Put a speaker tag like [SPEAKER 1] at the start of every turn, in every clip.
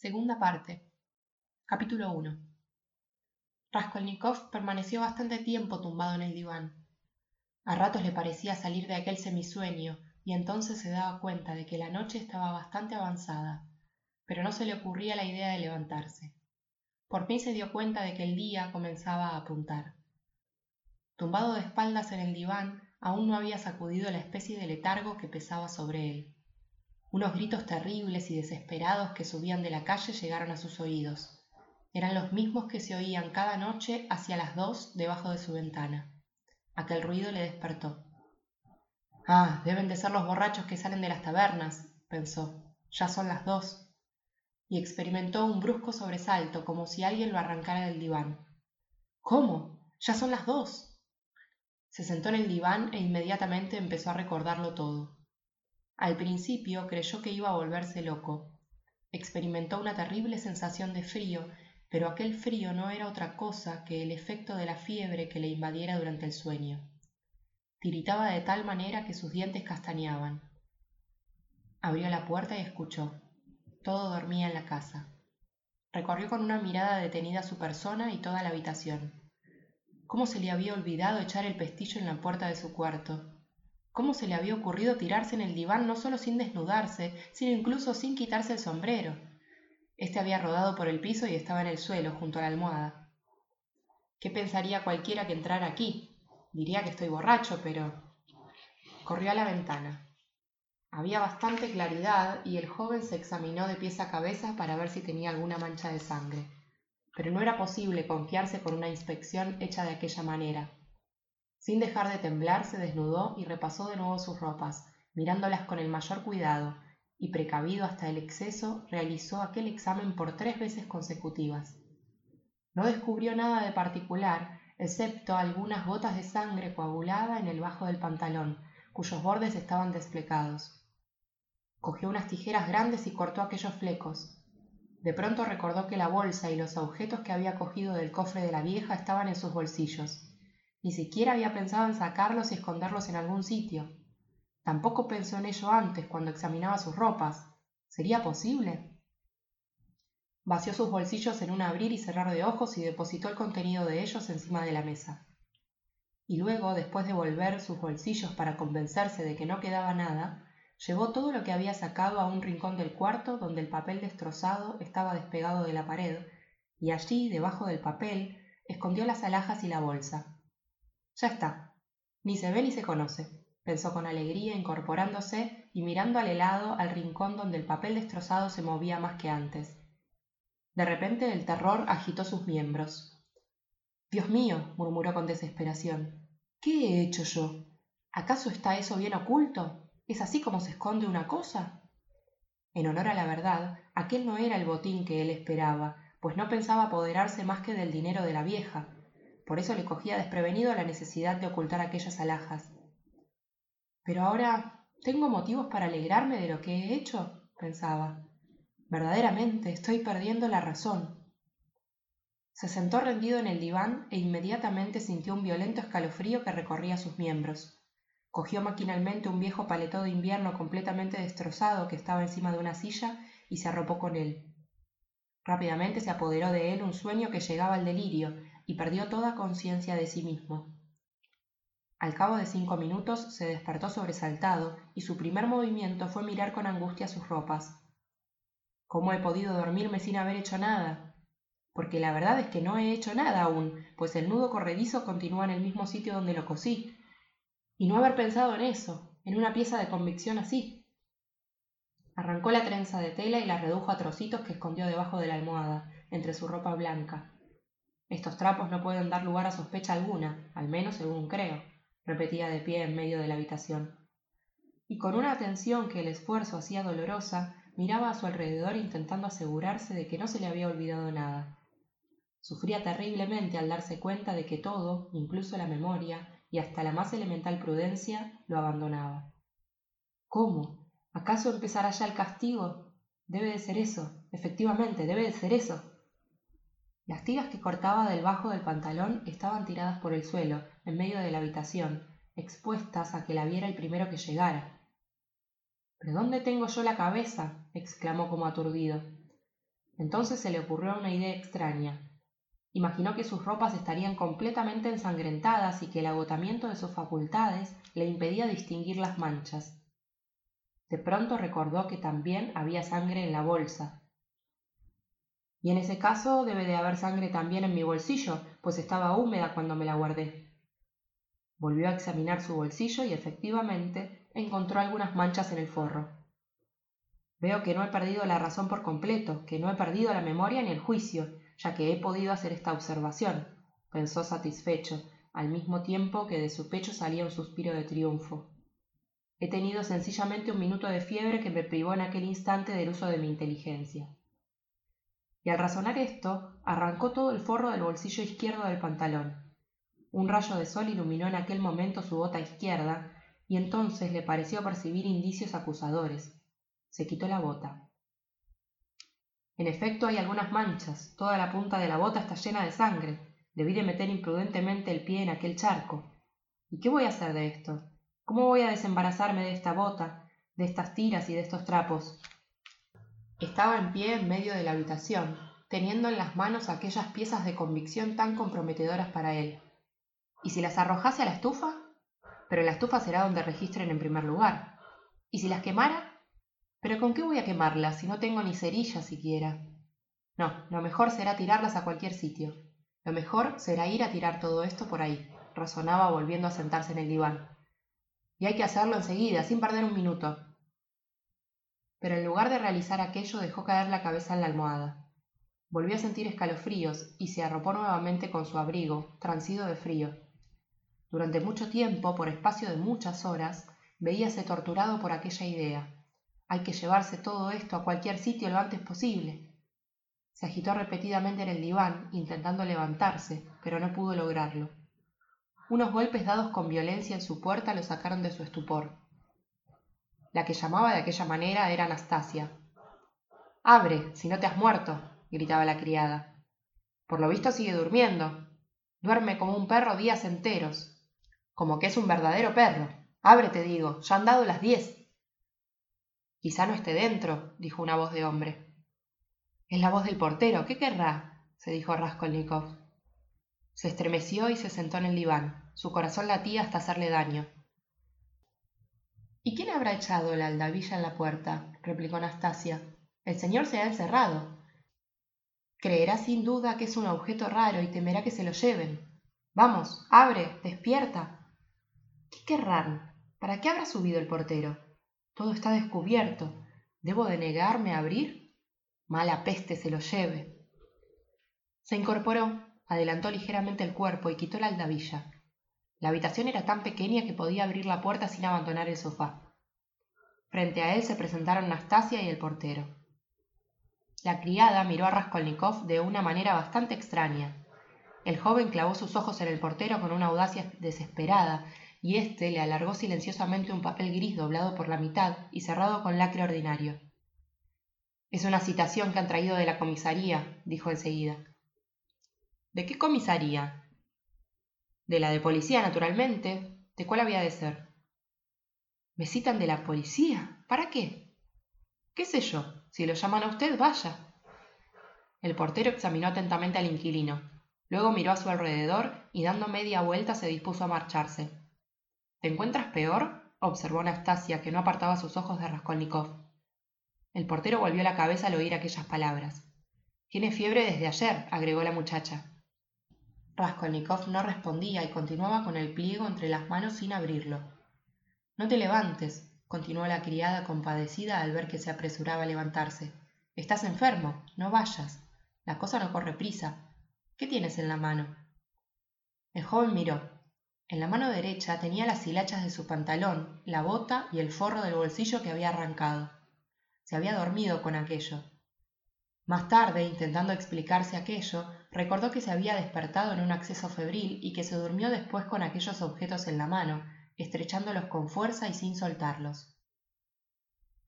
[SPEAKER 1] Segunda parte. Capítulo 1. Raskolnikov permaneció bastante tiempo tumbado en el diván. A ratos le parecía salir de aquel semisueño y entonces se daba cuenta de que la noche estaba bastante avanzada, pero no se le ocurría la idea de levantarse. Por fin se dio cuenta de que el día comenzaba a apuntar. Tumbado de espaldas en el diván, aún no había sacudido la especie de letargo que pesaba sobre él. Unos gritos terribles y desesperados que subían de la calle llegaron a sus oídos. Eran los mismos que se oían cada noche hacia las dos debajo de su ventana. Aquel ruido le despertó. Ah, deben de ser los borrachos que salen de las tabernas, pensó. Ya son las dos. Y experimentó un brusco sobresalto, como si alguien lo arrancara del diván. ¿Cómo? Ya son las dos. Se sentó en el diván e inmediatamente empezó a recordarlo todo. Al principio creyó que iba a volverse loco. Experimentó una terrible sensación de frío, pero aquel frío no era otra cosa que el efecto de la fiebre que le invadiera durante el sueño. Tiritaba de tal manera que sus dientes castañaban. Abrió la puerta y escuchó. Todo dormía en la casa. Recorrió con una mirada detenida su persona y toda la habitación. ¿Cómo se le había olvidado echar el pestillo en la puerta de su cuarto? ¿Cómo se le había ocurrido tirarse en el diván no solo sin desnudarse, sino incluso sin quitarse el sombrero? Este había rodado por el piso y estaba en el suelo, junto a la almohada. ¿Qué pensaría cualquiera que entrara aquí? Diría que estoy borracho, pero... Corrió a la ventana. Había bastante claridad y el joven se examinó de pies a cabeza para ver si tenía alguna mancha de sangre. Pero no era posible confiarse con una inspección hecha de aquella manera. Sin dejar de temblar, se desnudó y repasó de nuevo sus ropas, mirándolas con el mayor cuidado, y precavido hasta el exceso, realizó aquel examen por tres veces consecutivas. No descubrió nada de particular, excepto algunas gotas de sangre coagulada en el bajo del pantalón, cuyos bordes estaban desplegados. Cogió unas tijeras grandes y cortó aquellos flecos. De pronto recordó que la bolsa y los objetos que había cogido del cofre de la vieja estaban en sus bolsillos. Ni siquiera había pensado en sacarlos y esconderlos en algún sitio. Tampoco pensó en ello antes, cuando examinaba sus ropas. ¿Sería posible? Vació sus bolsillos en un abrir y cerrar de ojos y depositó el contenido de ellos encima de la mesa. Y luego, después de volver sus bolsillos para convencerse de que no quedaba nada, llevó todo lo que había sacado a un rincón del cuarto donde el papel destrozado estaba despegado de la pared, y allí, debajo del papel, escondió las alhajas y la bolsa. Ya está. Ni se ve ni se conoce, pensó con alegría, incorporándose y mirando al helado al rincón donde el papel destrozado se movía más que antes. De repente el terror agitó sus miembros. Dios mío, murmuró con desesperación. ¿Qué he hecho yo? ¿Acaso está eso bien oculto? ¿Es así como se esconde una cosa? En honor a la verdad, aquel no era el botín que él esperaba, pues no pensaba apoderarse más que del dinero de la vieja, por eso le cogía desprevenido la necesidad de ocultar aquellas alhajas. Pero ahora tengo motivos para alegrarme de lo que he hecho, pensaba. Verdaderamente estoy perdiendo la razón. Se sentó rendido en el diván e inmediatamente sintió un violento escalofrío que recorría sus miembros. Cogió maquinalmente un viejo paletó de invierno completamente destrozado que estaba encima de una silla y se arropó con él. Rápidamente se apoderó de él un sueño que llegaba al delirio y perdió toda conciencia de sí mismo. Al cabo de cinco minutos se despertó sobresaltado y su primer movimiento fue mirar con angustia sus ropas. ¿Cómo he podido dormirme sin haber hecho nada? Porque la verdad es que no he hecho nada aún, pues el nudo corredizo continúa en el mismo sitio donde lo cosí. Y no haber pensado en eso, en una pieza de convicción así. Arrancó la trenza de tela y la redujo a trocitos que escondió debajo de la almohada, entre su ropa blanca. Estos trapos no pueden dar lugar a sospecha alguna, al menos según creo, repetía de pie en medio de la habitación. Y con una atención que el esfuerzo hacía dolorosa, miraba a su alrededor intentando asegurarse de que no se le había olvidado nada. Sufría terriblemente al darse cuenta de que todo, incluso la memoria y hasta la más elemental prudencia, lo abandonaba. ¿Cómo? ¿Acaso empezará ya el castigo? Debe de ser eso, efectivamente, debe de ser eso. Las tiras que cortaba del bajo del pantalón estaban tiradas por el suelo, en medio de la habitación, expuestas a que la viera el primero que llegara. ¿Pero dónde tengo yo la cabeza? exclamó como aturdido. Entonces se le ocurrió una idea extraña. Imaginó que sus ropas estarían completamente ensangrentadas y que el agotamiento de sus facultades le impedía distinguir las manchas. De pronto recordó que también había sangre en la bolsa. Y en ese caso debe de haber sangre también en mi bolsillo, pues estaba húmeda cuando me la guardé. Volvió a examinar su bolsillo y efectivamente encontró algunas manchas en el forro. Veo que no he perdido la razón por completo, que no he perdido la memoria ni el juicio, ya que he podido hacer esta observación, pensó satisfecho, al mismo tiempo que de su pecho salía un suspiro de triunfo. He tenido sencillamente un minuto de fiebre que me privó en aquel instante del uso de mi inteligencia. Y al razonar esto, arrancó todo el forro del bolsillo izquierdo del pantalón. Un rayo de sol iluminó en aquel momento su bota izquierda, y entonces le pareció percibir indicios acusadores. Se quitó la bota. En efecto hay algunas manchas, toda la punta de la bota está llena de sangre. Debí de meter imprudentemente el pie en aquel charco. ¿Y qué voy a hacer de esto? ¿Cómo voy a desembarazarme de esta bota, de estas tiras y de estos trapos? Estaba en pie en medio de la habitación, teniendo en las manos aquellas piezas de convicción tan comprometedoras para él. ¿Y si las arrojase a la estufa? Pero la estufa será donde registren en primer lugar. ¿Y si las quemara? Pero ¿con qué voy a quemarlas si no tengo ni cerilla siquiera? No, lo mejor será tirarlas a cualquier sitio. Lo mejor será ir a tirar todo esto por ahí, razonaba volviendo a sentarse en el diván y hay que hacerlo enseguida, sin perder un minuto. Pero en lugar de realizar aquello dejó caer la cabeza en la almohada. Volvió a sentir escalofríos y se arropó nuevamente con su abrigo, transido de frío. Durante mucho tiempo, por espacio de muchas horas, veíase torturado por aquella idea. Hay que llevarse todo esto a cualquier sitio lo antes posible. Se agitó repetidamente en el diván, intentando levantarse, pero no pudo lograrlo. Unos golpes dados con violencia en su puerta lo sacaron de su estupor. La que llamaba de aquella manera era Anastasia. Abre, si no te has muerto, gritaba la criada. Por lo visto sigue durmiendo. Duerme como un perro días enteros. Como que es un verdadero perro. Abre, te digo, ya han dado las diez. Quizá no esté dentro, dijo una voz de hombre. Es la voz del portero. ¿Qué querrá? se dijo Raskolnikov. Se estremeció y se sentó en el diván. Su corazón latía hasta hacerle daño. ¿Y quién habrá echado la aldabilla en la puerta? replicó Anastasia. El señor se ha encerrado. Creerá sin duda que es un objeto raro y temerá que se lo lleven. Vamos, abre, despierta. ¿Qué querrán? ¿Para qué habrá subido el portero? Todo está descubierto. ¿Debo de negarme a abrir? Mala peste se lo lleve. Se incorporó, adelantó ligeramente el cuerpo y quitó la aldabilla. La habitación era tan pequeña que podía abrir la puerta sin abandonar el sofá. Frente a él se presentaron Nastasia y el portero. La criada miró a Raskolnikov de una manera bastante extraña. El joven clavó sus ojos en el portero con una audacia desesperada, y éste le alargó silenciosamente un papel gris doblado por la mitad y cerrado con lacre ordinario. Es una citación que han traído de la comisaría, dijo enseguida. ¿De qué comisaría? De la de policía, naturalmente. ¿De cuál había de ser? ¿Me citan de la policía? ¿Para qué? ¿Qué sé yo? Si lo llaman a usted, vaya. El portero examinó atentamente al inquilino. Luego miró a su alrededor y dando media vuelta se dispuso a marcharse. ¿Te encuentras peor? observó Anastasia, que no apartaba sus ojos de Raskolnikov. El portero volvió la cabeza al oír aquellas palabras. Tiene fiebre desde ayer, agregó la muchacha. Raskolnikov no respondía y continuaba con el pliego entre las manos sin abrirlo. No te levantes, continuó la criada compadecida al ver que se apresuraba a levantarse. Estás enfermo, no vayas. La cosa no corre prisa. ¿Qué tienes en la mano? El joven miró. En la mano derecha tenía las hilachas de su pantalón, la bota y el forro del bolsillo que había arrancado. Se había dormido con aquello. Más tarde, intentando explicarse aquello, recordó que se había despertado en un acceso febril y que se durmió después con aquellos objetos en la mano, estrechándolos con fuerza y sin soltarlos.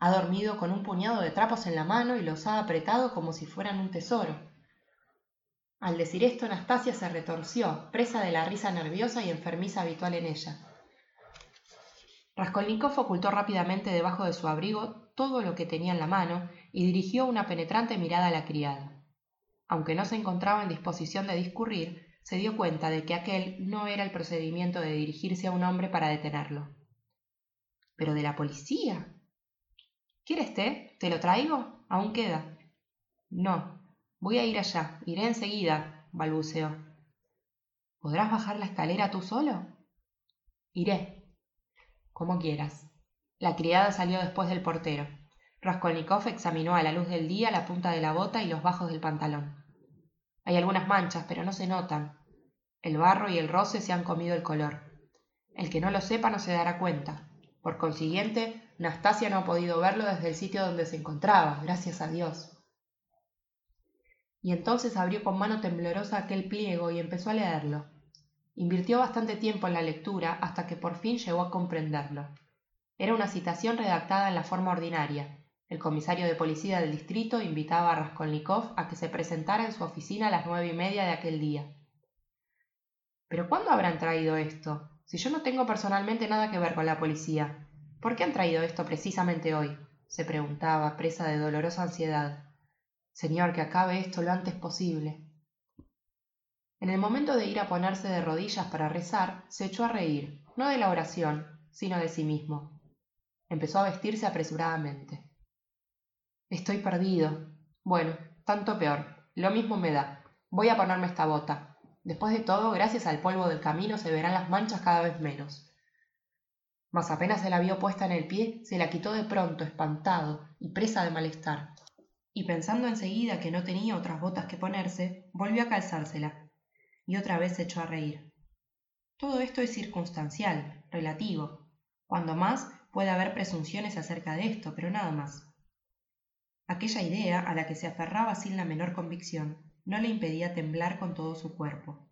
[SPEAKER 1] Ha dormido con un puñado de trapos en la mano y los ha apretado como si fueran un tesoro. Al decir esto, Anastasia se retorció, presa de la risa nerviosa y enfermiza habitual en ella. Raskolnikov ocultó rápidamente debajo de su abrigo todo lo que tenía en la mano y dirigió una penetrante mirada a la criada. Aunque no se encontraba en disposición de discurrir, se dio cuenta de que aquel no era el procedimiento de dirigirse a un hombre para detenerlo. ¿Pero de la policía? ¿Quieres té? ¿Te lo traigo? Aún queda. No, voy a ir allá. Iré enseguida, balbuceó. ¿Podrás bajar la escalera tú solo? Iré. Como quieras. La criada salió después del portero. Raskolnikov examinó a la luz del día la punta de la bota y los bajos del pantalón. Hay algunas manchas, pero no se notan. El barro y el roce se han comido el color. El que no lo sepa no se dará cuenta. Por consiguiente, Nastasia no ha podido verlo desde el sitio donde se encontraba, gracias a Dios. Y entonces abrió con mano temblorosa aquel pliego y empezó a leerlo. Invirtió bastante tiempo en la lectura hasta que por fin llegó a comprenderlo. Era una citación redactada en la forma ordinaria, el comisario de policía del distrito invitaba a Raskolnikov a que se presentara en su oficina a las nueve y media de aquel día. ¿Pero cuándo habrán traído esto? Si yo no tengo personalmente nada que ver con la policía, ¿por qué han traído esto precisamente hoy? se preguntaba, presa de dolorosa ansiedad. Señor, que acabe esto lo antes posible. En el momento de ir a ponerse de rodillas para rezar, se echó a reír, no de la oración, sino de sí mismo. Empezó a vestirse apresuradamente. Estoy perdido. Bueno, tanto peor. Lo mismo me da. Voy a ponerme esta bota. Después de todo, gracias al polvo del camino se verán las manchas cada vez menos. Mas apenas se la vio puesta en el pie, se la quitó de pronto, espantado y presa de malestar. Y pensando enseguida que no tenía otras botas que ponerse, volvió a calzársela, y otra vez se echó a reír. Todo esto es circunstancial, relativo. Cuando más puede haber presunciones acerca de esto, pero nada más. Aquella idea, a la que se aferraba sin la menor convicción, no le impedía temblar con todo su cuerpo.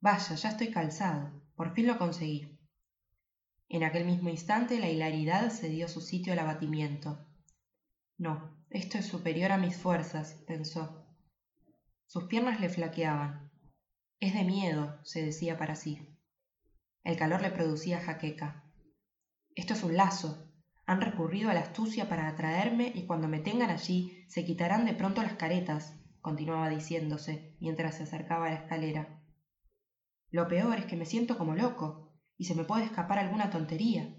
[SPEAKER 1] Vaya, ya estoy calzado. Por fin lo conseguí. En aquel mismo instante la hilaridad cedió su sitio al abatimiento. No, esto es superior a mis fuerzas, pensó. Sus piernas le flaqueaban. Es de miedo, se decía para sí. El calor le producía jaqueca. Esto es un lazo, han recurrido a la astucia para atraerme y cuando me tengan allí se quitarán de pronto las caretas, continuaba diciéndose mientras se acercaba a la escalera. Lo peor es que me siento como loco y se me puede escapar alguna tontería.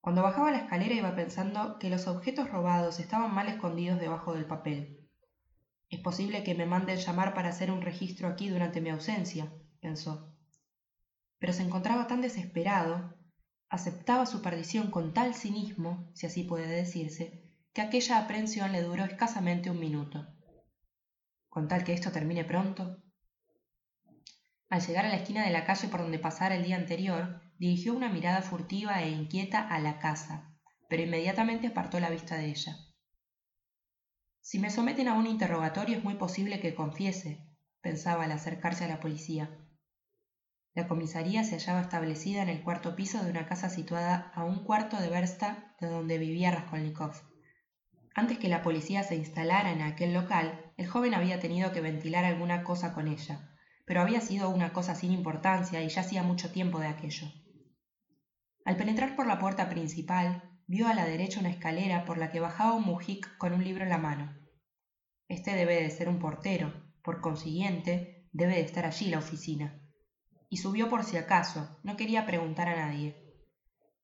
[SPEAKER 1] Cuando bajaba la escalera iba pensando que los objetos robados estaban mal escondidos debajo del papel. Es posible que me manden llamar para hacer un registro aquí durante mi ausencia, pensó. Pero se encontraba tan desesperado aceptaba su perdición con tal cinismo, si así puede decirse, que aquella aprensión le duró escasamente un minuto. Con tal que esto termine pronto. Al llegar a la esquina de la calle por donde pasara el día anterior, dirigió una mirada furtiva e inquieta a la casa, pero inmediatamente apartó la vista de ella. Si me someten a un interrogatorio es muy posible que confiese, pensaba al acercarse a la policía. La comisaría se hallaba establecida en el cuarto piso de una casa situada a un cuarto de versta de donde vivía Raskolnikov. Antes que la policía se instalara en aquel local, el joven había tenido que ventilar alguna cosa con ella, pero había sido una cosa sin importancia y ya hacía mucho tiempo de aquello. Al penetrar por la puerta principal, vio a la derecha una escalera por la que bajaba un mujik con un libro en la mano. Este debe de ser un portero, por consiguiente, debe de estar allí la oficina y subió por si acaso, no quería preguntar a nadie.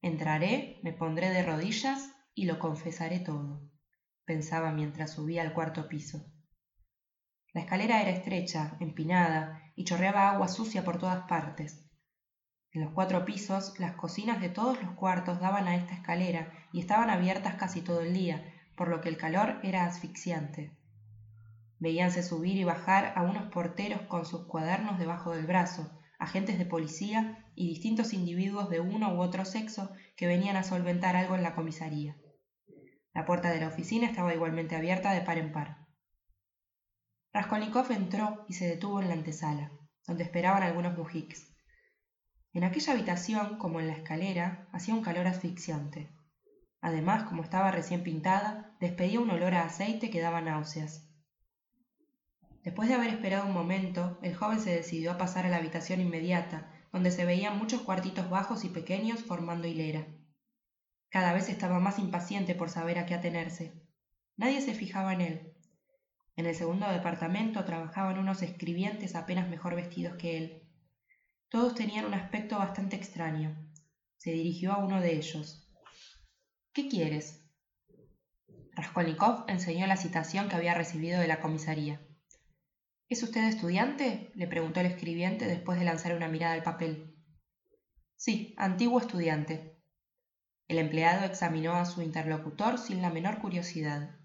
[SPEAKER 1] Entraré, me pondré de rodillas y lo confesaré todo, pensaba mientras subía al cuarto piso. La escalera era estrecha, empinada, y chorreaba agua sucia por todas partes. En los cuatro pisos, las cocinas de todos los cuartos daban a esta escalera y estaban abiertas casi todo el día, por lo que el calor era asfixiante. Veíanse subir y bajar a unos porteros con sus cuadernos debajo del brazo, agentes de policía y distintos individuos de uno u otro sexo que venían a solventar algo en la comisaría. La puerta de la oficina estaba igualmente abierta de par en par. Raskolnikov entró y se detuvo en la antesala, donde esperaban algunos mujiks. En aquella habitación, como en la escalera, hacía un calor asfixiante. Además, como estaba recién pintada, despedía un olor a aceite que daba náuseas. Después de haber esperado un momento, el joven se decidió a pasar a la habitación inmediata, donde se veían muchos cuartitos bajos y pequeños formando hilera. Cada vez estaba más impaciente por saber a qué atenerse. Nadie se fijaba en él. En el segundo departamento trabajaban unos escribientes apenas mejor vestidos que él. Todos tenían un aspecto bastante extraño. Se dirigió a uno de ellos. ¿Qué quieres? Raskolnikov enseñó la citación que había recibido de la comisaría. ¿Es usted estudiante? le preguntó el escribiente después de lanzar una mirada al papel. Sí, antiguo estudiante. El empleado examinó a su interlocutor sin la menor curiosidad.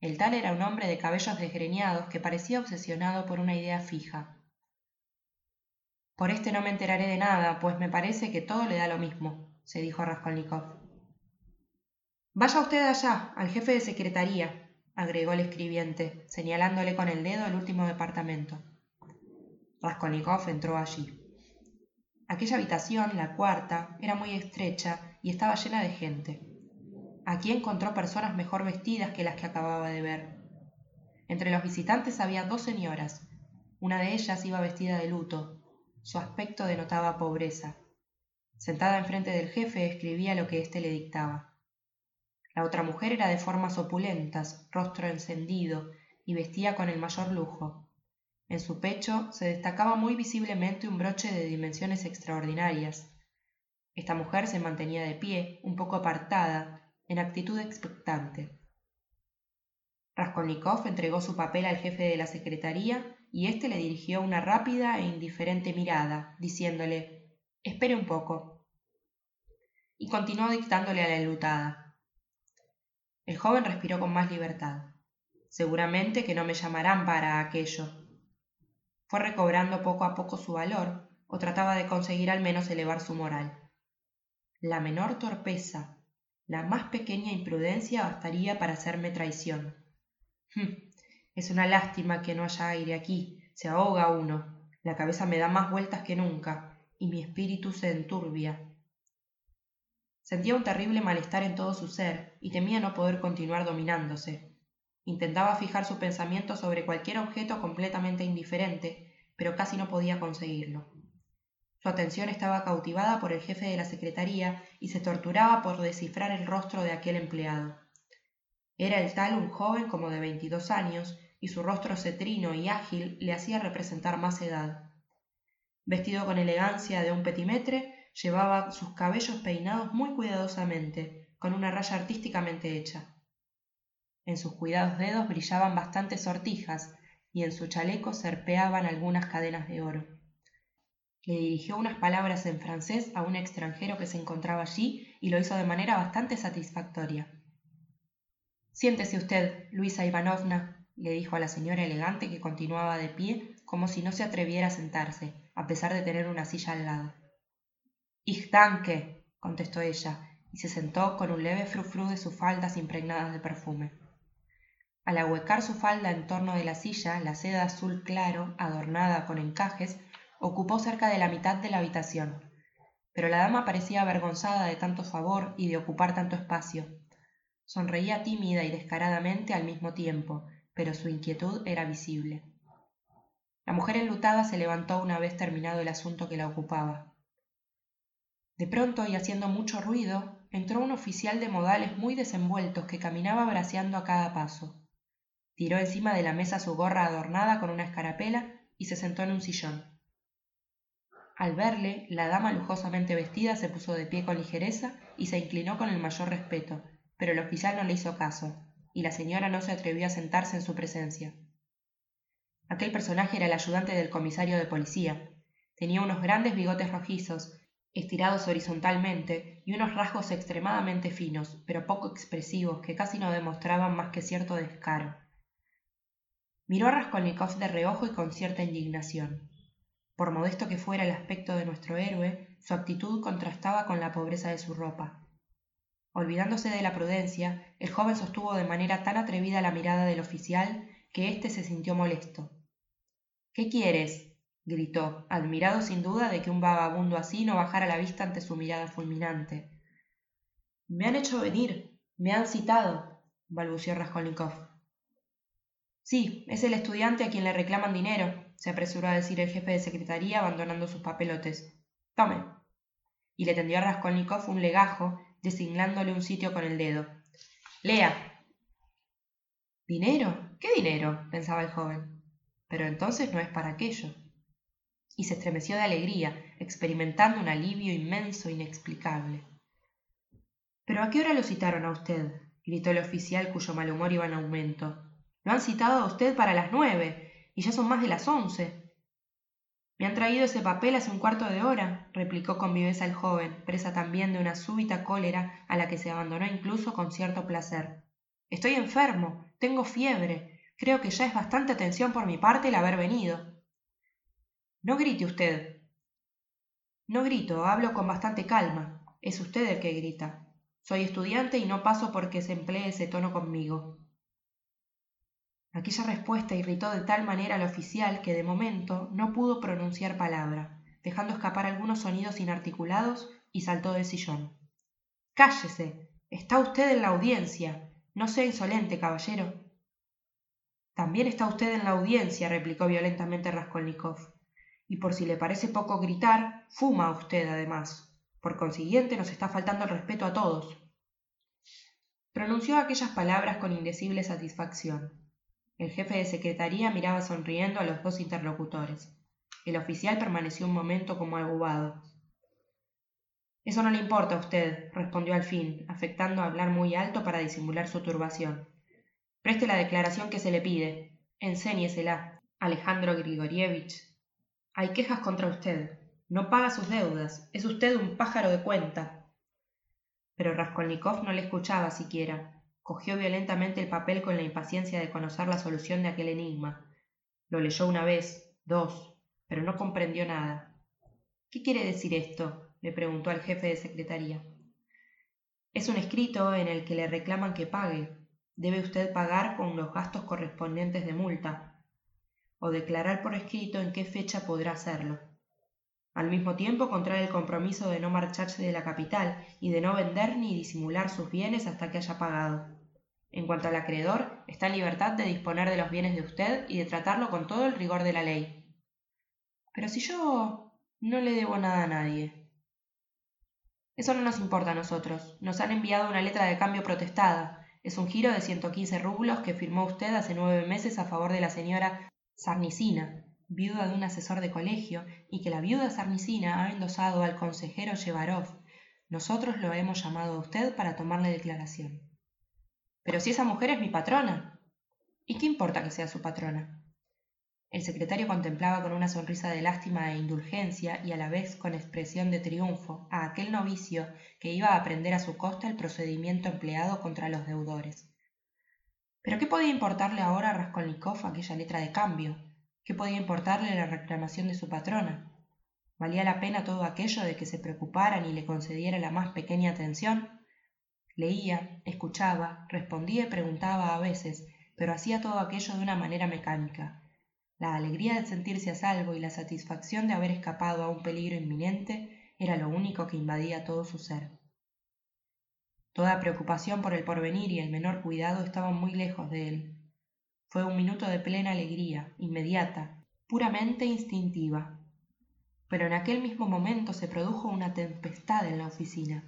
[SPEAKER 1] El tal era un hombre de cabellos desgreñados que parecía obsesionado por una idea fija. Por este no me enteraré de nada, pues me parece que todo le da lo mismo, se dijo Raskolnikov. Vaya usted allá, al jefe de secretaría, agregó el escribiente, señalándole con el dedo el último departamento. Raskolnikov entró allí. Aquella habitación, la cuarta, era muy estrecha y estaba llena de gente. Aquí encontró personas mejor vestidas que las que acababa de ver. Entre los visitantes había dos señoras. Una de ellas iba vestida de luto. Su aspecto denotaba pobreza. Sentada enfrente del jefe escribía lo que éste le dictaba. La otra mujer era de formas opulentas, rostro encendido, y vestía con el mayor lujo. En su pecho se destacaba muy visiblemente un broche de dimensiones extraordinarias. Esta mujer se mantenía de pie, un poco apartada, en actitud expectante. Raskolnikov entregó su papel al jefe de la secretaría y éste le dirigió una rápida e indiferente mirada, diciéndole Espere un poco. Y continuó dictándole a la enlutada. El joven respiró con más libertad. Seguramente que no me llamarán para aquello. Fue recobrando poco a poco su valor, o trataba de conseguir al menos elevar su moral. La menor torpeza, la más pequeña imprudencia bastaría para hacerme traición. Hm, es una lástima que no haya aire aquí, se ahoga uno, la cabeza me da más vueltas que nunca, y mi espíritu se enturbia. Sentía un terrible malestar en todo su ser y temía no poder continuar dominándose. Intentaba fijar su pensamiento sobre cualquier objeto completamente indiferente, pero casi no podía conseguirlo. Su atención estaba cautivada por el jefe de la secretaría y se torturaba por descifrar el rostro de aquel empleado. Era el tal un joven como de veintidós años, y su rostro cetrino y ágil le hacía representar más edad. Vestido con elegancia de un petimetre, Llevaba sus cabellos peinados muy cuidadosamente, con una raya artísticamente hecha. En sus cuidados dedos brillaban bastantes sortijas y en su chaleco serpeaban algunas cadenas de oro. Le dirigió unas palabras en francés a un extranjero que se encontraba allí y lo hizo de manera bastante satisfactoria. Siéntese usted, Luisa Ivanovna, le dijo a la señora elegante que continuaba de pie como si no se atreviera a sentarse, a pesar de tener una silla al lado. Contestó ella, y se sentó con un leve frufru de sus faldas impregnadas de perfume. Al ahuecar su falda en torno de la silla, la seda azul claro, adornada con encajes, ocupó cerca de la mitad de la habitación. Pero la dama parecía avergonzada de tanto favor y de ocupar tanto espacio. Sonreía tímida y descaradamente al mismo tiempo, pero su inquietud era visible. La mujer enlutada se levantó una vez terminado el asunto que la ocupaba. De pronto, y haciendo mucho ruido, entró un oficial de modales muy desenvueltos que caminaba braceando a cada paso. Tiró encima de la mesa su gorra adornada con una escarapela y se sentó en un sillón. Al verle, la dama lujosamente vestida se puso de pie con ligereza y se inclinó con el mayor respeto, pero el oficial no le hizo caso, y la señora no se atrevió a sentarse en su presencia. Aquel personaje era el ayudante del comisario de policía. Tenía unos grandes bigotes rojizos estirados horizontalmente y unos rasgos extremadamente finos, pero poco expresivos, que casi no demostraban más que cierto descaro. Miró a Raskolnikov de reojo y con cierta indignación. Por modesto que fuera el aspecto de nuestro héroe, su actitud contrastaba con la pobreza de su ropa. Olvidándose de la prudencia, el joven sostuvo de manera tan atrevida la mirada del oficial que éste se sintió molesto. ¿Qué quieres? Gritó, admirado sin duda de que un vagabundo así no bajara la vista ante su mirada fulminante. Me han hecho venir, me han citado, balbució Raskolnikov. Sí, es el estudiante a quien le reclaman dinero, se apresuró a decir el jefe de secretaría abandonando sus papelotes. Tome. Y le tendió a Raskolnikov un legajo designándole un sitio con el dedo. Lea. ¿Dinero? ¿Qué dinero? pensaba el joven. Pero entonces no es para aquello. Y se estremeció de alegría, experimentando un alivio inmenso e inexplicable. ¿Pero a qué hora lo citaron a usted? gritó el oficial cuyo mal humor iba en aumento. Lo han citado a usted para las nueve, y ya son más de las once. Me han traído ese papel hace un cuarto de hora, replicó con viveza el joven, presa también de una súbita cólera a la que se abandonó incluso con cierto placer. Estoy enfermo, tengo fiebre. Creo que ya es bastante atención por mi parte el haber venido. No grite usted. No grito, hablo con bastante calma. Es usted el que grita. Soy estudiante y no paso porque se emplee ese tono conmigo. Aquella respuesta irritó de tal manera al oficial que de momento no pudo pronunciar palabra, dejando escapar algunos sonidos inarticulados y saltó del sillón. Cállese. Está usted en la audiencia. No sea insolente, caballero. También está usted en la audiencia, replicó violentamente Raskolnikov. Y por si le parece poco gritar, fuma usted además. Por consiguiente, nos está faltando el respeto a todos. Pronunció aquellas palabras con indecible satisfacción. El jefe de secretaría miraba sonriendo a los dos interlocutores. El oficial permaneció un momento como abobado. Eso no le importa a usted, respondió al fin, afectando a hablar muy alto para disimular su turbación. Preste la declaración que se le pide. Enséñesela, Alejandro Grigorievich. Hay quejas contra usted. No paga sus deudas. Es usted un pájaro de cuenta. Pero Raskolnikov no le escuchaba siquiera. Cogió violentamente el papel con la impaciencia de conocer la solución de aquel enigma. Lo leyó una vez, dos, pero no comprendió nada. ¿Qué quiere decir esto? le preguntó al jefe de secretaría. Es un escrito en el que le reclaman que pague. Debe usted pagar con los gastos correspondientes de multa, o declarar por escrito en qué fecha podrá hacerlo. Al mismo tiempo contrae el compromiso de no marcharse de la capital y de no vender ni disimular sus bienes hasta que haya pagado. En cuanto al acreedor, está en libertad de disponer de los bienes de usted y de tratarlo con todo el rigor de la ley. Pero si yo no le debo nada a nadie, eso no nos importa a nosotros. Nos han enviado una letra de cambio protestada. Es un giro de 115 rublos que firmó usted hace nueve meses a favor de la señora Sarnicina, viuda de un asesor de colegio, y que la viuda Sarnicina ha endosado al consejero Yevarov. Nosotros lo hemos llamado a usted para tomarle declaración. Pero si esa mujer es mi patrona. ¿Y qué importa que sea su patrona? El secretario contemplaba con una sonrisa de lástima e indulgencia y a la vez con expresión de triunfo a aquel novicio que iba a aprender a su costa el procedimiento empleado contra los deudores. Pero ¿qué podía importarle ahora a Raskolnikov aquella letra de cambio? ¿Qué podía importarle la reclamación de su patrona? ¿Valía la pena todo aquello de que se preocuparan y le concediera la más pequeña atención? Leía, escuchaba, respondía y preguntaba a veces, pero hacía todo aquello de una manera mecánica, la alegría de sentirse a salvo y la satisfacción de haber escapado a un peligro inminente era lo único que invadía todo su ser. Toda preocupación por el porvenir y el menor cuidado estaban muy lejos de él. Fue un minuto de plena alegría, inmediata, puramente instintiva. Pero en aquel mismo momento se produjo una tempestad en la oficina.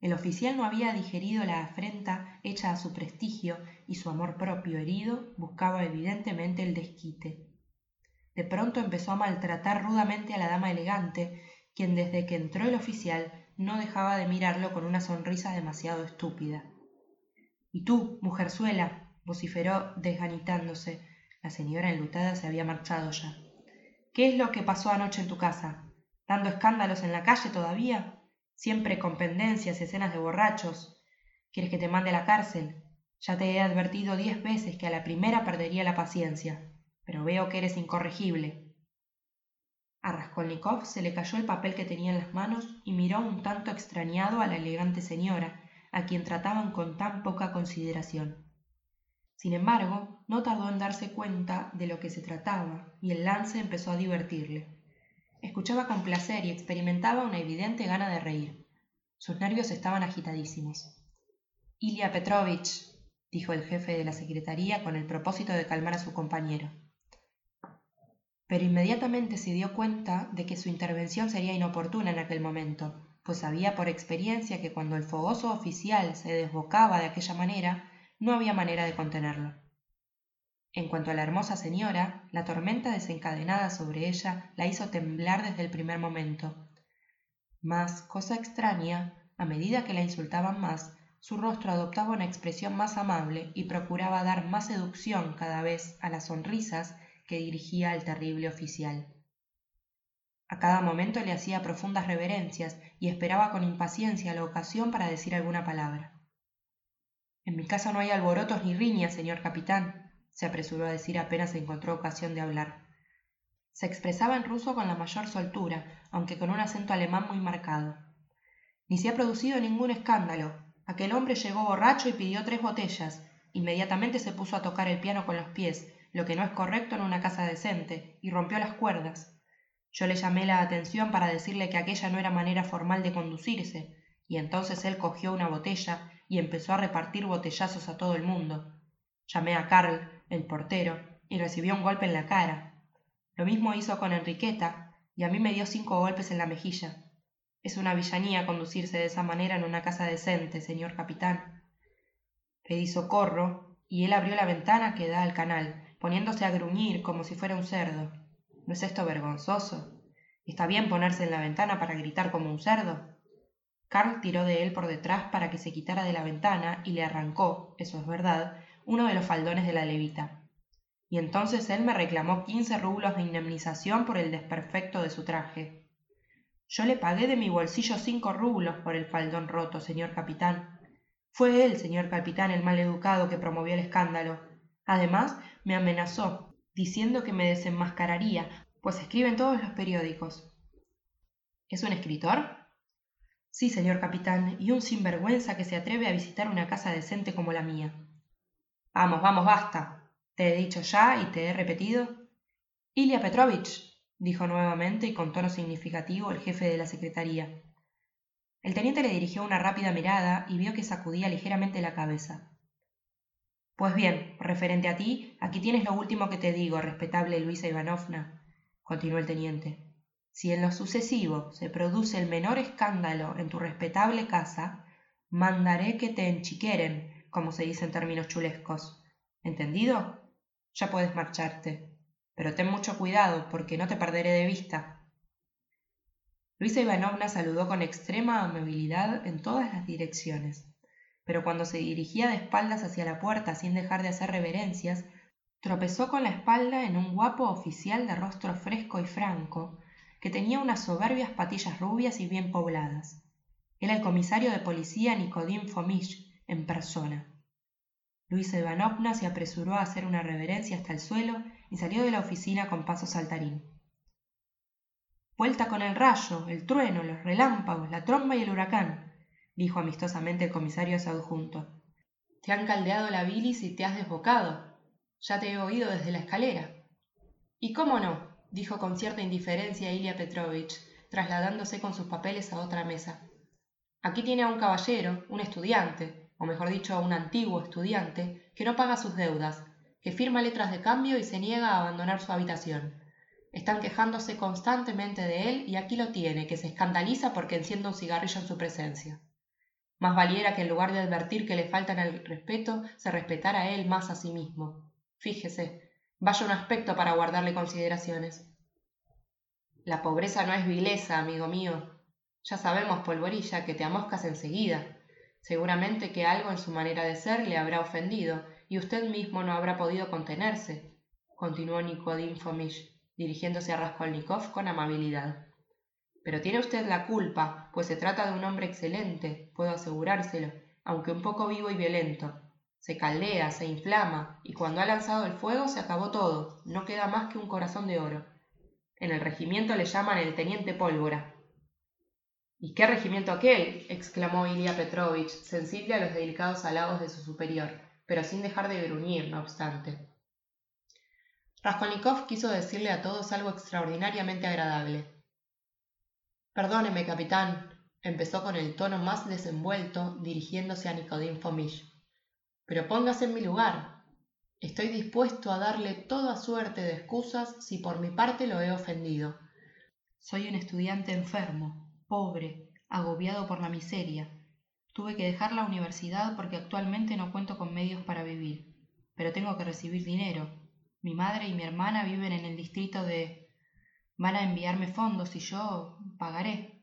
[SPEAKER 1] El oficial no había digerido la afrenta hecha a su prestigio y su amor propio herido buscaba evidentemente el desquite. De pronto empezó a maltratar rudamente a la dama elegante, quien desde que entró el oficial no dejaba de mirarlo con una sonrisa demasiado estúpida. Y tú, mujerzuela, vociferó desganitándose. La señora enlutada se había marchado ya. ¿Qué es lo que pasó anoche en tu casa? ¿Dando escándalos en la calle todavía? Siempre con pendencias y escenas de borrachos. ¿Quieres que te mande a la cárcel? Ya te he advertido diez veces que a la primera perdería la paciencia pero veo que eres incorregible. A Raskolnikov se le cayó el papel que tenía en las manos y miró un tanto extrañado a la elegante señora, a quien trataban con tan poca consideración. Sin embargo, no tardó en darse cuenta de lo que se trataba, y el lance empezó a divertirle. Escuchaba con placer y experimentaba una evidente gana de reír. Sus nervios estaban agitadísimos. Ilya Petrovich, dijo el jefe de la secretaría con el propósito de calmar a su compañero pero inmediatamente se dio cuenta de que su intervención sería inoportuna en aquel momento, pues sabía por experiencia que cuando el fogoso oficial se desbocaba de aquella manera, no había manera de contenerlo. En cuanto a la hermosa señora, la tormenta desencadenada sobre ella la hizo temblar desde el primer momento. Mas, cosa extraña, a medida que la insultaban más, su rostro adoptaba una expresión más amable y procuraba dar más seducción cada vez a las sonrisas que dirigía al terrible oficial. A cada momento le hacía profundas reverencias y esperaba con impaciencia la ocasión para decir alguna palabra. En mi casa no hay alborotos ni riñas, señor capitán, se apresuró a decir apenas encontró ocasión de hablar. Se expresaba en ruso con la mayor soltura, aunque con un acento alemán muy marcado. Ni se ha producido ningún escándalo. Aquel hombre llegó borracho y pidió tres botellas. Inmediatamente se puso a tocar el piano con los pies, lo que no es correcto en una casa decente, y rompió las cuerdas. Yo le llamé la atención para decirle que aquella no era manera formal de conducirse, y entonces él cogió una botella y empezó a repartir botellazos a todo el mundo. Llamé a Karl, el portero, y recibió un golpe en la cara. Lo mismo hizo con Enriqueta, y a mí me dio cinco golpes en la mejilla. Es una villanía conducirse de esa manera en una casa decente, señor capitán. Pedí socorro, y él abrió la ventana que da al canal, poniéndose a gruñir como si fuera un cerdo. ¿No es esto vergonzoso? ¿Está bien ponerse en la ventana para gritar como un cerdo? Carl tiró de él por detrás para que se quitara de la ventana y le arrancó, eso es verdad, uno de los faldones de la levita. Y entonces él me reclamó quince rublos de indemnización por el desperfecto de su traje. Yo le pagué de mi bolsillo cinco rublos por el faldón roto, señor capitán. Fue él, señor capitán, el mal educado que promovió el escándalo. Además, me amenazó, diciendo que me desenmascararía, pues escribe en todos los periódicos. ¿Es un escritor? Sí, señor capitán, y un sinvergüenza que se atreve a visitar una casa decente como la mía. Vamos, vamos, basta. Te he dicho ya y te he repetido. Ilia Petrovich, dijo nuevamente y con tono significativo el jefe de la secretaría. El teniente le dirigió una rápida mirada y vio que sacudía ligeramente la cabeza. Pues bien, referente a ti, aquí tienes lo último que te digo, respetable Luisa Ivanovna, continuó el teniente. Si en lo sucesivo se produce el menor escándalo en tu respetable casa, mandaré que te enchiqueren, como se dice en términos chulescos. ¿Entendido? Ya puedes marcharte. Pero ten mucho cuidado, porque no te perderé de vista. Luisa Ivanovna saludó con extrema amabilidad en todas las direcciones pero cuando se dirigía de espaldas hacia la puerta sin dejar de hacer reverencias, tropezó con la espalda en un guapo oficial de rostro fresco y franco, que tenía unas soberbias patillas rubias y bien pobladas. Era el comisario de policía Nicodim Fomish en persona. Luisa Ivanovna se apresuró a hacer una reverencia hasta el suelo y salió de la oficina con paso saltarín. Vuelta con el rayo, el trueno, los relámpagos, la tromba y el huracán, dijo amistosamente el comisario adjunto. Te han caldeado la bilis y te has desbocado. Ya te he oído desde la escalera. ¿Y cómo no? dijo con cierta indiferencia Ilya Petrovich, trasladándose con sus papeles a otra mesa. Aquí tiene a un caballero, un estudiante, o mejor dicho, a un antiguo estudiante, que no paga sus deudas, que firma letras de cambio y se niega a abandonar su habitación. Están quejándose constantemente de él y aquí lo tiene, que se escandaliza porque enciende un cigarrillo en su presencia. Más valiera que en lugar de advertir que le faltan el respeto, se respetara él más a sí mismo. Fíjese, vaya un aspecto para guardarle consideraciones. La pobreza no es vileza, amigo mío. Ya sabemos, polvorilla, que te amoscas enseguida. Seguramente que algo en su manera de ser le habrá ofendido, y usted mismo no habrá podido contenerse, continuó Nikodin Fomish, dirigiéndose a Raskolnikov con amabilidad. Pero tiene usted la culpa, pues se trata de un hombre excelente, puedo asegurárselo, aunque un poco vivo y violento. Se caldea, se inflama, y cuando ha lanzado el fuego se acabó todo, no queda más que un corazón de oro. En el regimiento le llaman el teniente pólvora. ¿Y qué regimiento aquel? exclamó Ilya Petrovich, sensible a los delicados halagos de su superior, pero sin dejar de gruñir, no obstante. Raskolnikov quiso decirle a todos algo extraordinariamente agradable, Perdóneme, capitán, empezó con el tono más desenvuelto, dirigiéndose a Nicodim Fomish. Pero póngase en mi lugar. Estoy dispuesto a darle toda suerte de excusas si por mi parte lo he ofendido. Soy un estudiante enfermo, pobre, agobiado por la miseria. Tuve que dejar la universidad porque actualmente no cuento con medios para vivir, pero tengo que recibir dinero. Mi madre y mi hermana viven en el distrito de... Van a enviarme fondos y yo pagaré.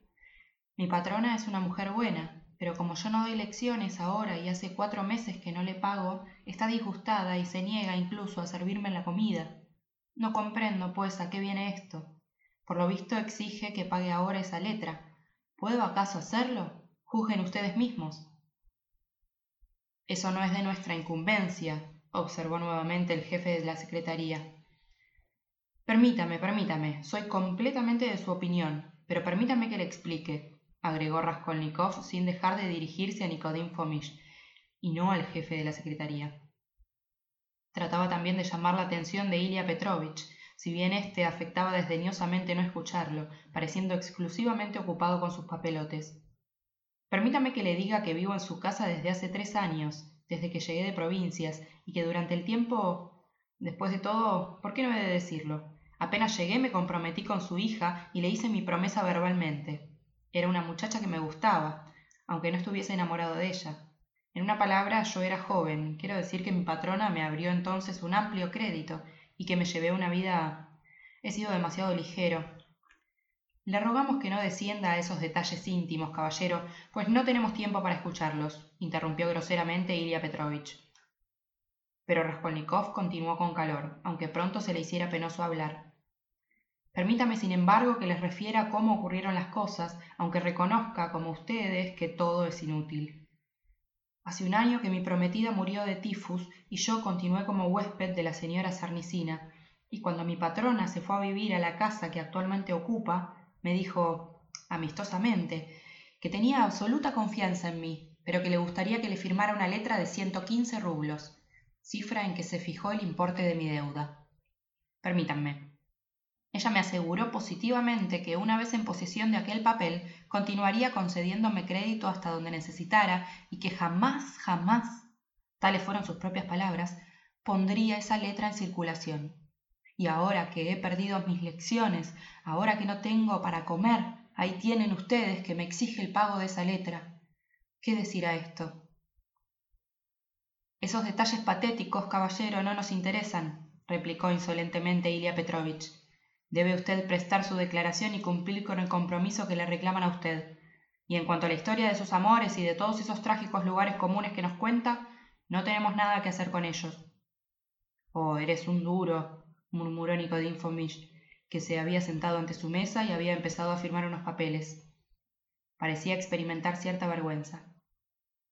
[SPEAKER 1] Mi patrona es una mujer buena, pero como yo no doy lecciones ahora y hace cuatro meses que no le pago, está disgustada y se niega incluso a servirme la comida. No comprendo, pues, a qué viene esto. Por lo visto exige que pague ahora esa letra. ¿Puedo acaso hacerlo? Juzguen ustedes mismos. Eso no es de nuestra incumbencia, observó nuevamente el jefe de la Secretaría. Permítame, permítame, soy completamente de su opinión, pero permítame que le explique, agregó Raskolnikov sin dejar de dirigirse a Nikodim Fomish, y no al jefe de la Secretaría. Trataba también de llamar la atención de Ilya Petrovich, si bien éste afectaba desdeñosamente no escucharlo, pareciendo exclusivamente ocupado con sus papelotes. Permítame que le diga que vivo en su casa desde hace tres años, desde que llegué de provincias, y que durante el tiempo. Después de todo, ¿por qué no he de decirlo? Apenas llegué me comprometí con su hija y le hice mi promesa verbalmente. Era una muchacha que me gustaba, aunque no estuviese enamorado de ella. En una palabra, yo era joven. Quiero decir que mi patrona me abrió entonces un amplio crédito y que me llevé una vida... He sido demasiado ligero. Le rogamos que no descienda a esos detalles íntimos, caballero, pues no tenemos tiempo para escucharlos, interrumpió groseramente Ilya Petrovich. Pero Raskolnikov continuó con calor, aunque pronto se le hiciera penoso hablar. Permítame, sin embargo, que les refiera cómo ocurrieron las cosas, aunque reconozca, como ustedes, que todo es inútil. Hace un año que mi prometida murió de tifus y yo continué como huésped de la señora Sarnicina, y cuando mi patrona se fue a vivir a la casa que actualmente ocupa, me dijo, amistosamente, que tenía absoluta confianza en mí, pero que le gustaría que le firmara una letra de ciento quince rublos, cifra en que se fijó el importe de mi deuda. Permítanme. Ella me aseguró positivamente que una vez en posesión de aquel papel continuaría concediéndome crédito hasta donde necesitara y que jamás, jamás, tales fueron sus propias palabras, pondría esa letra en circulación. Y ahora que he perdido mis lecciones, ahora que no tengo para comer, ahí tienen ustedes que me exige el pago de esa letra. ¿Qué decir a esto? Esos detalles patéticos, caballero, no nos interesan, replicó insolentemente Ilya Petrovich. Debe usted prestar su declaración y cumplir con el compromiso que le reclaman a usted. Y en cuanto a la historia de sus amores y de todos esos trágicos lugares comunes que nos cuenta, no tenemos nada que hacer con ellos. Oh, eres un duro, murmuró Nicodim Fomish, que se había sentado ante su mesa y había empezado a firmar unos papeles. Parecía experimentar cierta vergüenza.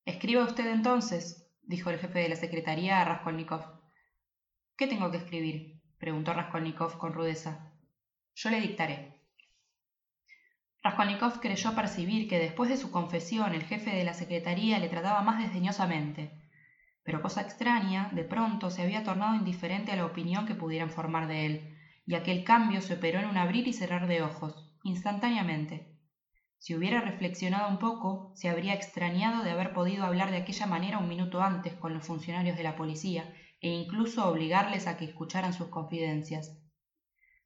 [SPEAKER 1] Escriba usted entonces, dijo el jefe de la secretaría a Raskolnikov. ¿Qué tengo que escribir? preguntó Raskolnikov con rudeza. Yo le dictaré. Raskolnikov creyó percibir que después de su confesión el jefe de la secretaría le trataba más desdeñosamente, pero cosa extraña, de pronto se había tornado indiferente a la opinión que pudieran formar de él, y aquel cambio se operó en un abrir y cerrar de ojos, instantáneamente. Si hubiera reflexionado un poco, se habría extrañado de haber podido hablar de aquella manera un minuto antes con los funcionarios de la policía e incluso obligarles a que escucharan sus confidencias.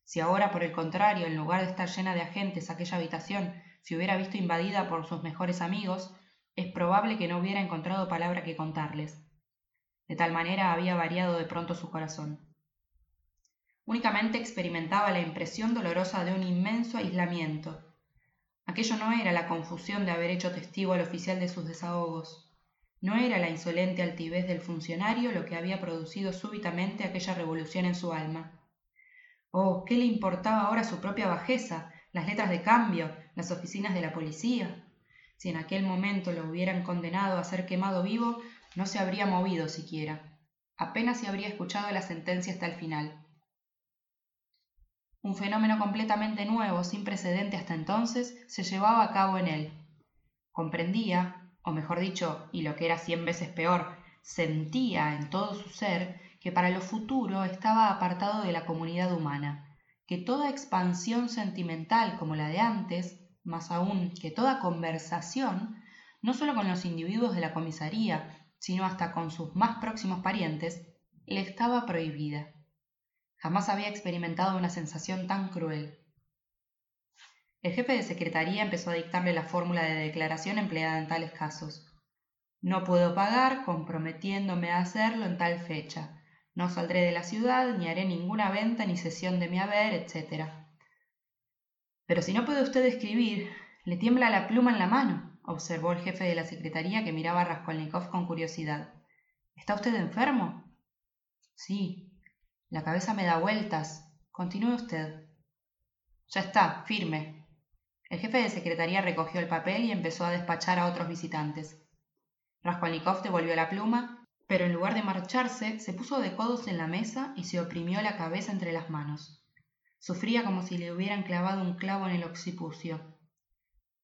[SPEAKER 1] Si ahora, por el contrario, en lugar de estar llena de agentes aquella habitación se hubiera visto invadida por sus mejores amigos, es probable que no hubiera encontrado palabra que contarles. De tal manera había variado de pronto su corazón. Únicamente experimentaba la impresión dolorosa de un inmenso aislamiento. Aquello no era la confusión de haber hecho testigo al oficial de sus desahogos. No era la insolente altivez del funcionario lo que había producido súbitamente aquella revolución en su alma Oh, ¿qué le importaba ahora su propia bajeza, las letras de cambio, las oficinas de la policía? Si en aquel momento lo hubieran condenado a ser quemado vivo, no se habría movido siquiera. Apenas se habría escuchado la sentencia hasta el final. Un fenómeno completamente nuevo, sin precedente hasta entonces, se llevaba a cabo en él. Comprendía, o mejor dicho, y lo que era cien veces peor, sentía en todo su ser que para lo futuro estaba apartado de la comunidad humana, que toda expansión sentimental como la de antes, más aún que toda conversación, no sólo con los individuos de la comisaría, sino hasta con sus más próximos parientes, le estaba prohibida. Jamás había experimentado una sensación tan cruel.
[SPEAKER 2] El jefe de secretaría empezó a dictarle la fórmula de declaración empleada en tales casos. No puedo pagar comprometiéndome a hacerlo en tal fecha. No saldré de la ciudad, ni haré ninguna venta ni cesión de mi haber, etc. Pero si no puede usted escribir, le tiembla la pluma en la mano, observó el jefe de la secretaría que miraba a Raskolnikov con curiosidad. ¿Está usted enfermo? Sí. La cabeza me da vueltas. Continúe usted. Ya está, firme. El jefe de secretaría recogió el papel y empezó a despachar a otros visitantes. Raskolnikov devolvió la pluma, pero en lugar de marcharse, se puso de codos en la mesa y se oprimió la cabeza entre las manos. Sufría como si le hubieran clavado un clavo en el occipucio.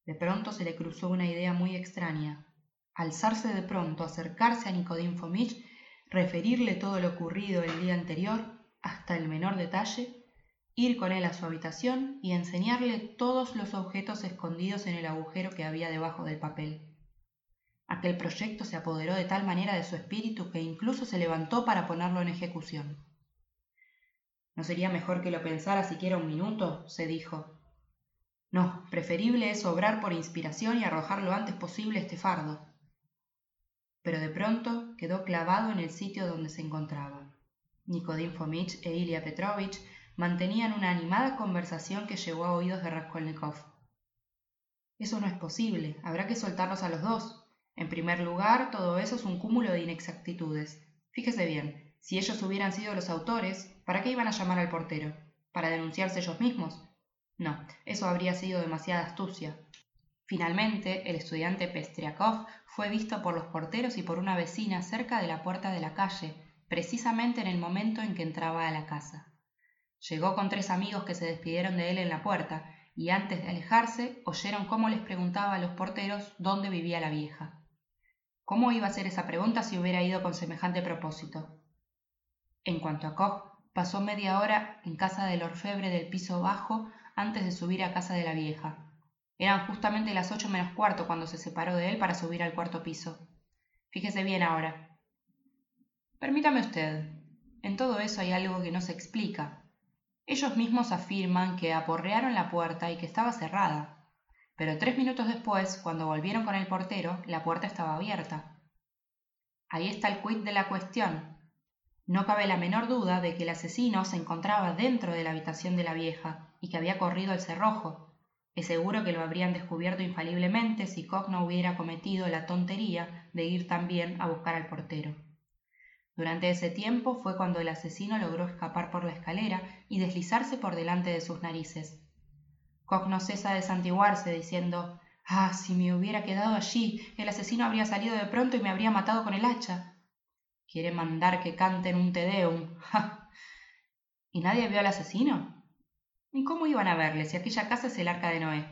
[SPEAKER 2] De pronto se le cruzó una idea muy extraña. Alzarse de pronto, acercarse a Nicodim Fomich referirle todo lo ocurrido el día anterior, hasta el menor detalle, ir con él a su habitación y enseñarle todos los objetos escondidos en el agujero que había debajo del papel. Aquel proyecto se apoderó de tal manera de su espíritu que incluso se levantó para ponerlo en ejecución. ¿No sería mejor que lo pensara siquiera un minuto? se dijo. No, preferible es obrar por inspiración y arrojar lo antes posible este fardo pero de pronto quedó clavado en el sitio donde se encontraba. Nikodim Fomich e Ilya Petrovich mantenían una animada conversación que llegó a oídos de Raskolnikov. Eso no es posible, habrá que soltarlos a los dos. En primer lugar, todo eso es un cúmulo de inexactitudes. Fíjese bien, si ellos hubieran sido los autores, ¿para qué iban a llamar al portero? ¿Para denunciarse ellos mismos? No, eso habría sido demasiada astucia. Finalmente, el estudiante Pestriakov fue visto por los porteros y por una vecina cerca de la puerta de la calle, precisamente en el momento en que entraba a la casa. Llegó con tres amigos que se despidieron de él en la puerta, y antes de alejarse oyeron cómo les preguntaba a los porteros dónde vivía la vieja. ¿Cómo iba a ser esa pregunta si hubiera ido con semejante propósito? En cuanto a Koch, pasó media hora en casa del orfebre del piso bajo antes de subir a casa de la vieja, eran justamente las ocho menos cuarto cuando se separó de él para subir al cuarto piso. Fíjese bien ahora. Permítame usted. En todo eso hay algo que no se explica. Ellos mismos afirman que aporrearon la puerta y que estaba cerrada. Pero tres minutos después, cuando volvieron con el portero, la puerta estaba abierta. Ahí está el quid de la cuestión. No cabe la menor duda de que el asesino se encontraba dentro de la habitación de la vieja y que había corrido el cerrojo, es seguro que lo habrían descubierto infaliblemente si Koch no hubiera cometido la tontería de ir también a buscar al portero. Durante ese tiempo fue cuando el asesino logró escapar por la escalera y deslizarse por delante de sus narices. Koch no cesa de santiguarse diciendo Ah, si me hubiera quedado allí, el asesino habría salido de pronto y me habría matado con el hacha. Quiere mandar que canten un Te Deum. ¿Y nadie vio al asesino? ¿Y cómo iban a verle si aquella casa es el arca de Noé?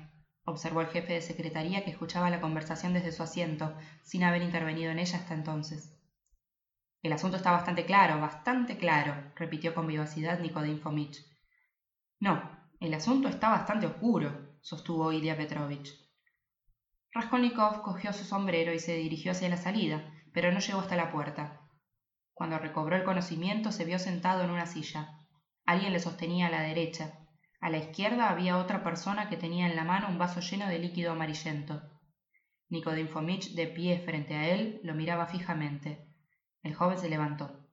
[SPEAKER 2] observó el jefe de secretaría que escuchaba la conversación desde su asiento, sin haber intervenido en ella hasta entonces. El asunto está bastante claro, bastante claro, repitió con vivacidad Nikodin Fomich. No, el asunto está bastante oscuro, sostuvo Ilya Petrovich. Raskolnikov cogió su sombrero y se dirigió hacia la salida, pero no llegó hasta la puerta. Cuando recobró el conocimiento se vio sentado en una silla. Alguien le sostenía a la derecha, a la izquierda había otra persona que tenía en la mano un vaso lleno de líquido amarillento. Nikodin Fomich, de pie frente a él, lo miraba fijamente. El joven se levantó.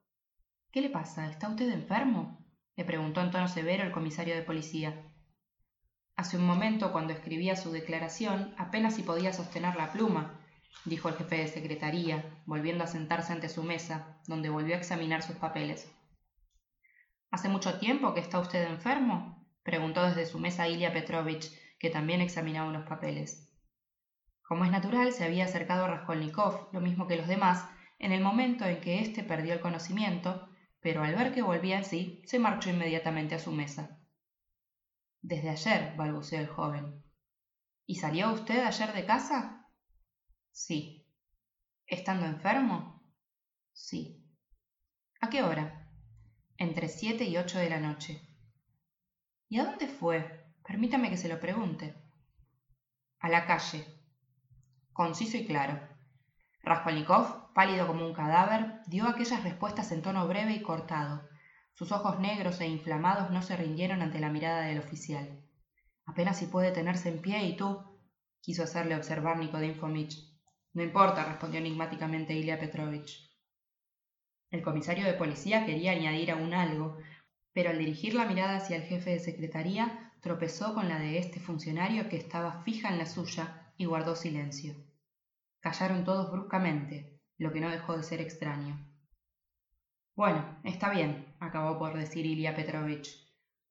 [SPEAKER 2] ¿Qué le pasa? ¿Está usted enfermo? Le preguntó en tono severo el comisario de policía. Hace un momento, cuando escribía su declaración, apenas si podía sostener la pluma, dijo el jefe de secretaría, volviendo a sentarse ante su mesa, donde volvió a examinar sus papeles. ¿Hace mucho tiempo que está usted enfermo? preguntó desde su mesa Ilya Petrovich, que también examinaba unos papeles. Como es natural, se había acercado a Raskolnikov, lo mismo que los demás, en el momento en que éste perdió el conocimiento, pero al ver que volvía en sí, se marchó inmediatamente a su mesa. Desde ayer, balbuceó el joven. ¿Y salió usted ayer de casa? Sí. ¿Estando enfermo? Sí. ¿A qué hora? Entre siete y ocho de la noche. ¿Y a dónde fue? Permítame que se lo pregunte. A la calle. Conciso y claro. Raskolnikov, pálido como un cadáver, dio aquellas respuestas en tono breve y cortado. Sus ojos negros e inflamados no se rindieron ante la mirada del oficial. Apenas si puede tenerse en pie y tú, quiso hacerle observar Nikodin Fomich. No importa, respondió enigmáticamente Ilya Petrovich. El comisario de policía quería añadir aún algo, pero al dirigir la mirada hacia el jefe de secretaría tropezó con la de este funcionario que estaba fija en la suya y guardó silencio. Callaron todos bruscamente, lo que no dejó de ser extraño. Bueno, está bien, acabó por decir Ilya Petrovich.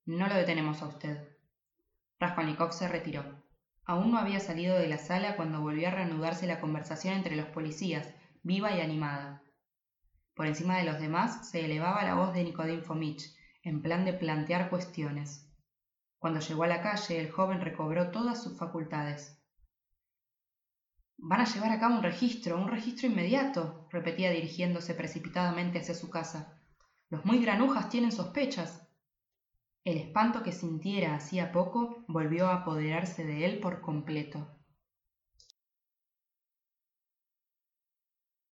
[SPEAKER 2] No lo detenemos a usted. Raskolnikov se retiró. Aún no había salido de la sala cuando volvió a reanudarse la conversación entre los policías, viva y animada. Por encima de los demás se elevaba la voz de Nikodin Fomich, en plan de plantear cuestiones. Cuando llegó a la calle, el joven recobró todas sus facultades. Van a llevar a cabo un registro, un registro inmediato, repetía dirigiéndose precipitadamente hacia su casa. Los muy granujas tienen sospechas. El espanto que sintiera hacía poco volvió a apoderarse de él por completo.